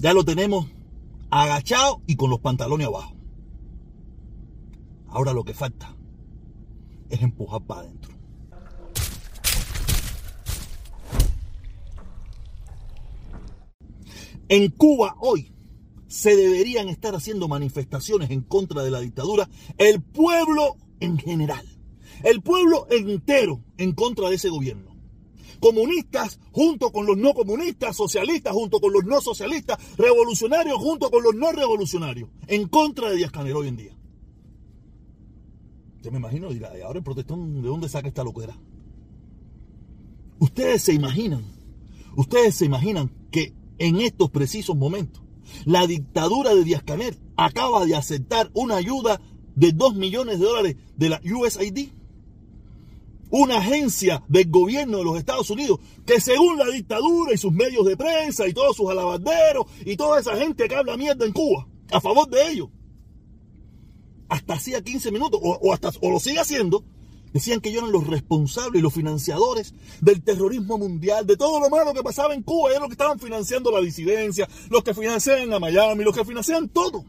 Ya lo tenemos agachado y con los pantalones abajo. Ahora lo que falta es empujar para adentro. En Cuba hoy se deberían estar haciendo manifestaciones en contra de la dictadura el pueblo en general, el pueblo entero en contra de ese gobierno. Comunistas junto con los no comunistas, socialistas junto con los no socialistas, revolucionarios junto con los no revolucionarios, en contra de Díaz Canel hoy en día. Yo me imagino, dirá, ahora el protestón, ¿de dónde saca esta locura? Ustedes se imaginan, ustedes se imaginan que en estos precisos momentos la dictadura de Díaz Canel acaba de aceptar una ayuda de 2 millones de dólares de la USAID. Una agencia del gobierno de los Estados Unidos que según la dictadura y sus medios de prensa y todos sus alabanderos y toda esa gente que habla mierda en Cuba a favor de ellos, hasta hacía 15 minutos o, hasta, o lo sigue haciendo, Decían que ellos eran los responsables y los financiadores del terrorismo mundial, de todo lo malo que pasaba en Cuba. Ellos los que estaban financiando la disidencia, los que financiaban a Miami, los que financiaban todo.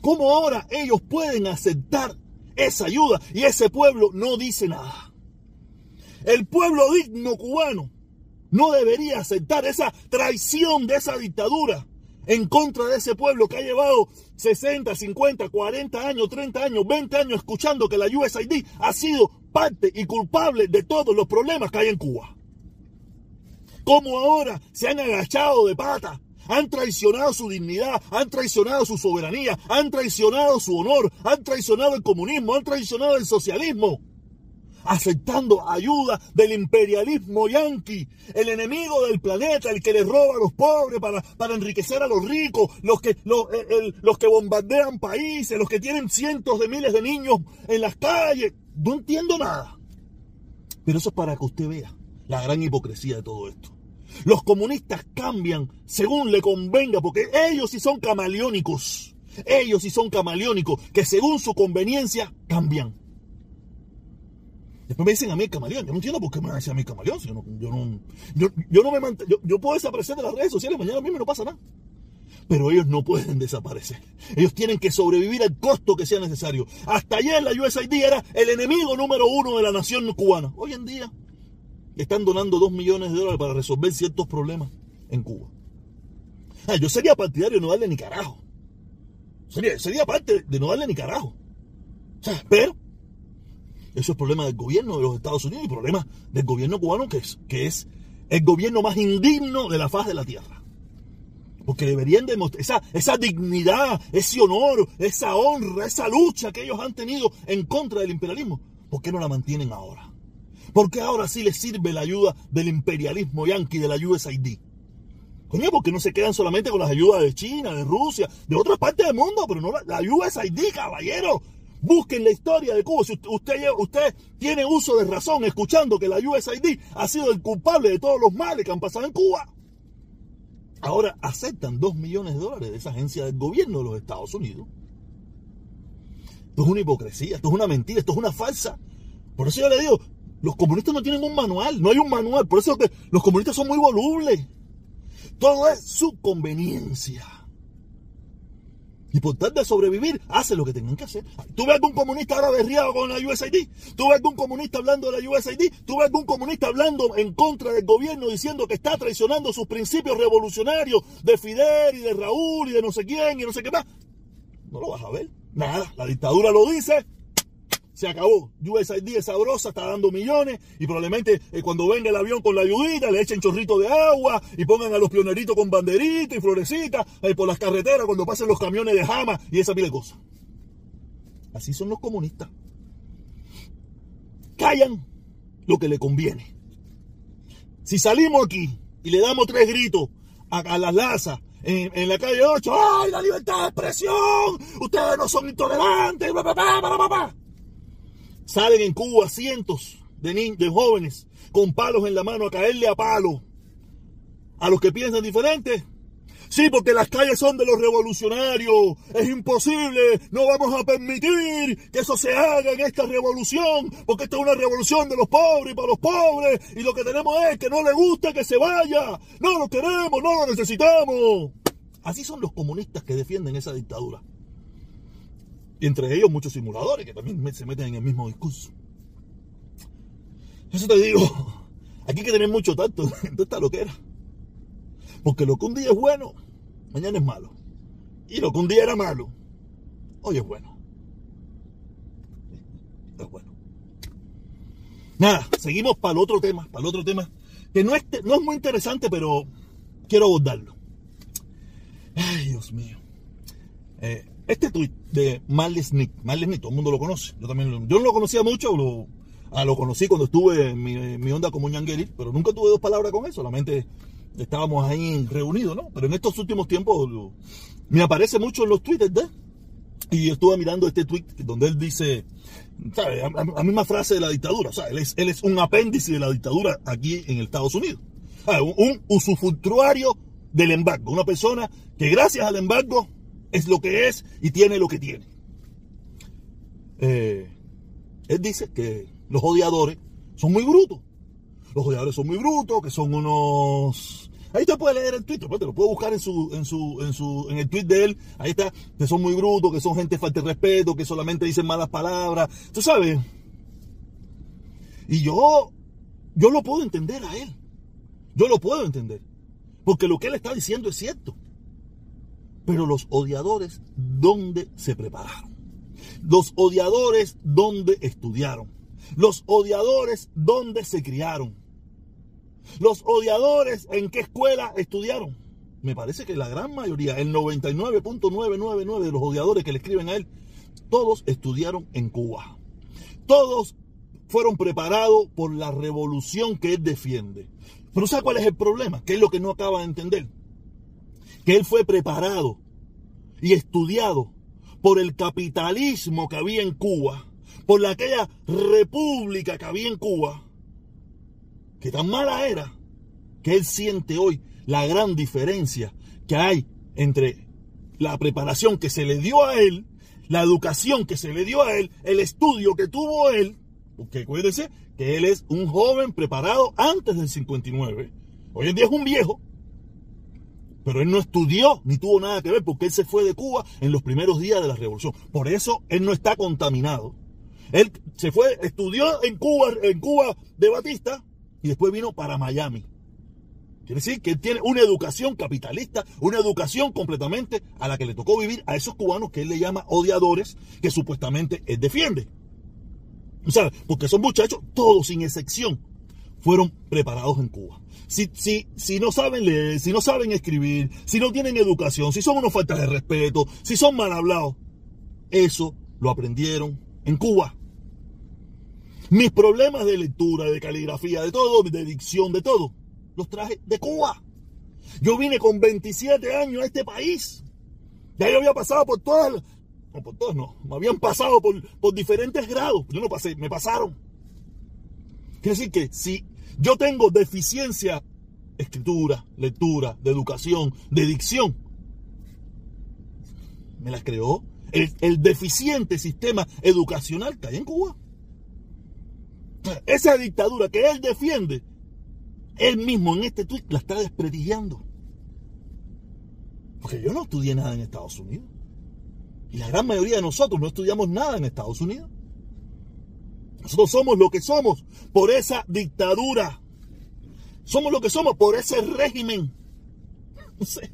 ¿Cómo ahora ellos pueden aceptar esa ayuda y ese pueblo no dice nada? El pueblo digno cubano no debería aceptar esa traición de esa dictadura en contra de ese pueblo que ha llevado 60, 50, 40 años, 30 años, 20 años escuchando que la USAID ha sido parte y culpable de todos los problemas que hay en Cuba. Como ahora se han agachado de pata, han traicionado su dignidad, han traicionado su soberanía, han traicionado su honor, han traicionado el comunismo, han traicionado el socialismo aceptando ayuda del imperialismo yanqui, el enemigo del planeta, el que le roba a los pobres para, para enriquecer a los ricos, los que, los, los que bombardean países, los que tienen cientos de miles de niños en las calles. No entiendo nada. Pero eso es para que usted vea la gran hipocresía de todo esto. Los comunistas cambian según le convenga, porque ellos sí son camaleónicos. Ellos sí son camaleónicos, que según su conveniencia cambian. Después me dicen a mí camaleón. Yo no entiendo por qué me dicen a mí camaleón. yo, no, yo, no, yo, no me yo, yo, puedo desaparecer de las redes sociales. Mañana me no pasa nada. Pero ellos no pueden desaparecer. Ellos tienen que sobrevivir al costo que sea necesario. Hasta ayer la USAID era el enemigo número uno de la nación cubana. Hoy en día están donando dos millones de dólares para resolver ciertos problemas en Cuba. Ah, yo sería partidario de no darle ni carajo. Sería, sería parte de no darle ni carajo. O sea, pero eso es problema del gobierno de los Estados Unidos y problema del gobierno cubano, que es, que es el gobierno más indigno de la faz de la tierra. Porque deberían demostrar esa, esa dignidad, ese honor, esa honra, esa lucha que ellos han tenido en contra del imperialismo. ¿Por qué no la mantienen ahora? ¿Por qué ahora sí les sirve la ayuda del imperialismo yanqui, de la USAID? Coño, porque no se quedan solamente con las ayudas de China, de Rusia, de otras partes del mundo, pero no la, la USAID, caballero. Busquen la historia de Cuba. Si usted, usted tiene uso de razón escuchando que la USAID ha sido el culpable de todos los males que han pasado en Cuba, ahora aceptan dos millones de dólares de esa agencia del gobierno de los Estados Unidos. Esto es una hipocresía, esto es una mentira, esto es una falsa. Por eso yo le digo, los comunistas no tienen un manual, no hay un manual. Por eso los comunistas son muy volubles. Todo es su conveniencia. Y por tal de sobrevivir, hace lo que tengan que hacer. ¿Tú ves algún comunista ahora berriado con la USAID? ¿Tú ves algún comunista hablando de la USAID? ¿Tú ves algún comunista hablando en contra del gobierno diciendo que está traicionando sus principios revolucionarios de Fidel y de Raúl y de no sé quién y no sé qué más? No lo vas a ver. Nada, la dictadura lo dice, se acabó. USAID es sabrosa, está dando millones y probablemente eh, cuando venga el avión con la ayudita le echen chorrito de agua y pongan a los pioneritos con banderitas y florecitas eh, por las carreteras cuando pasen los camiones de jama y esa pila de cosas. Así son los comunistas. Callan lo que le conviene. Si salimos aquí y le damos tres gritos a, las lazas en, la calle 8, ¡ay, la libertad de expresión! Ustedes no son intolerantes, bla, bla, bla, Salen en Cuba cientos de, jóvenes con palos en la mano a caerle a palo a los que piensan diferente. Sí, porque las calles son de los revolucionarios. Es imposible. No vamos a permitir que eso se haga en esta revolución. Porque esta es una revolución de los pobres y para los pobres. Y lo que tenemos es que no le gusta que se vaya. No lo queremos, no lo necesitamos. Así son los comunistas que defienden esa dictadura. Entre ellos muchos simuladores que también se meten en el mismo discurso. Eso te digo, aquí hay que tener mucho tacto en toda esta era. Porque lo que un día es bueno, mañana es malo. Y lo que un día era malo, hoy es bueno. Es bueno. Nada, seguimos para el otro tema, para el otro tema, que no es, no es muy interesante, pero quiero abordarlo. Ay, Dios mío. Eh, este tweet de Marles Nick, Nick, todo el mundo lo conoce. Yo también lo, yo no lo conocía mucho, lo, ah, lo conocí cuando estuve en mi, onda como Ñangueri, pero nunca tuve dos palabras con él, solamente estábamos ahí reunidos, ¿no? Pero en estos últimos tiempos me aparece mucho en los tweets de y estuve mirando este tweet donde él dice, ¿sabes? La misma frase de la dictadura, o sea, él es, él es un apéndice de la dictadura aquí en Estados Unidos. Un, un usufructuario del embargo, una persona que gracias al embargo es lo que es y tiene lo que tiene. Eh, él dice que los odiadores son muy brutos. Los odiadores son muy brutos, que son unos... Ahí te puede leer el Twitter, pues te lo puedo buscar en su, en su, en su, en el tweet de él. Ahí está, que son muy brutos, que son gente falta de respeto, que solamente dicen malas palabras. Tú sabes. Y yo, yo lo puedo entender a él. Yo lo puedo entender. Porque lo que él está diciendo es cierto. Pero los odiadores, ¿dónde se prepararon? Los odiadores, ¿dónde estudiaron? Los odiadores, ¿dónde se criaron? Los odiadores, ¿en qué escuela estudiaron? Me parece que la gran mayoría, el 99.999 de los odiadores que le escriben a él, todos estudiaron en Cuba. Todos fueron preparados por la revolución que él defiende. Pero ¿sabe cuál es el problema? ¿Qué es lo que no acaba de entender? Que él fue preparado y estudiado por el capitalismo que había en Cuba, por aquella república que había en Cuba, que tan mala era, que él siente hoy la gran diferencia que hay entre la preparación que se le dio a él, la educación que se le dio a él, el estudio que tuvo él, porque acuérdense que él es un joven preparado antes del 59. Hoy en día es un viejo, pero él no estudió ni tuvo nada que ver porque él se fue de Cuba en los primeros días de la revolución. Por eso él no está contaminado. Él se fue, estudió en Cuba, en Cuba de Batista y después vino para Miami. Quiere decir que él tiene una educación capitalista, una educación completamente a la que le tocó vivir a esos cubanos que él le llama odiadores, que supuestamente él defiende. Sea, porque son muchachos, todos sin excepción, fueron preparados en Cuba. Si, si, si no saben leer, si no saben escribir, si no tienen educación, si son unos faltas de respeto, si son mal hablados, eso lo aprendieron en Cuba. Mis problemas de lectura, de caligrafía, de todo, de dicción, de todo, los traje de Cuba. Yo vine con 27 años a este país. Ya yo había pasado por todas, no por todas no, me habían pasado por, por diferentes grados. Yo no pasé, me pasaron. Quiere decir que si yo tengo deficiencia, escritura, lectura, de educación, de dicción. Me las creó el, deficiente sistema educacional que hay en Cuba. Esa dictadura que él defiende, él mismo en este tweet la está desprestigiando. Porque yo no estudié nada en Estados Unidos. Y la gran mayoría de nosotros no estudiamos nada en Estados Unidos. Nosotros somos lo que somos por esa dictadura. Somos lo que somos por ese régimen. No sé.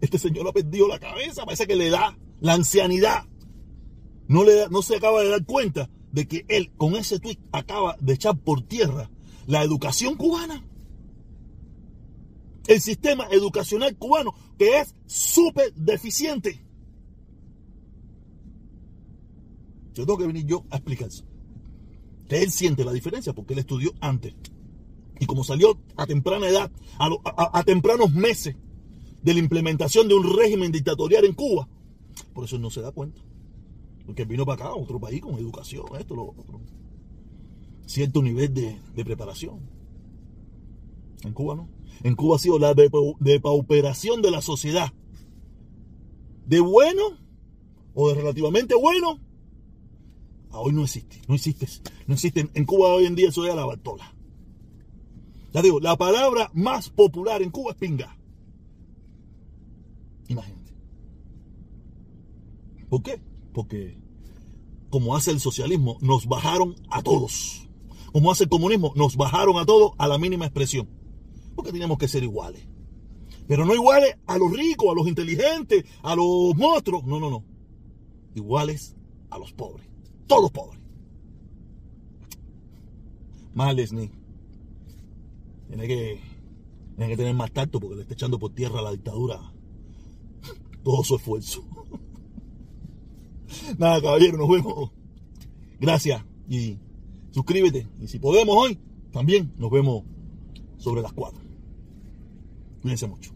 Este señor ha perdido la cabeza. Parece que le da la ancianidad. No, le no se acaba de dar cuenta de que él con ese tweet acaba de echar por tierra la educación cubana. El sistema educacional cubano que es súper deficiente. Yo tengo que venir yo a explicar eso él siente la diferencia porque él estudió antes. Y como salió a temprana edad, a, tempranos meses de la implementación de un régimen dictatorial en Cuba, por eso no se da cuenta. Porque vino para acá, otro país con educación, esto, lo otro. Cierto nivel de, preparación. En Cuba no. En Cuba ha sido la depauperación de la sociedad. De bueno o de relativamente bueno hoy no existe, no existe, no existe. En Cuba hoy en día eso es la bartola. Ya digo, la palabra más popular en Cuba es pinga. Imagínate. ¿Por qué? Porque como hace el socialismo, nos bajaron a todos. Como hace el comunismo, nos bajaron a todos a la mínima expresión. Porque tenemos que ser iguales. Pero no iguales a los ricos, a los inteligentes, a los monstruos. No, no, no. Iguales a los pobres. Todos pobres. Más Leslie. Tiene que, tiene que tener más tacto porque le está echando por tierra a la dictadura todo su esfuerzo. Nada, caballero, nos vemos. Gracias y suscríbete. Y si podemos hoy, también nos vemos sobre las cuatro. Cuídense mucho.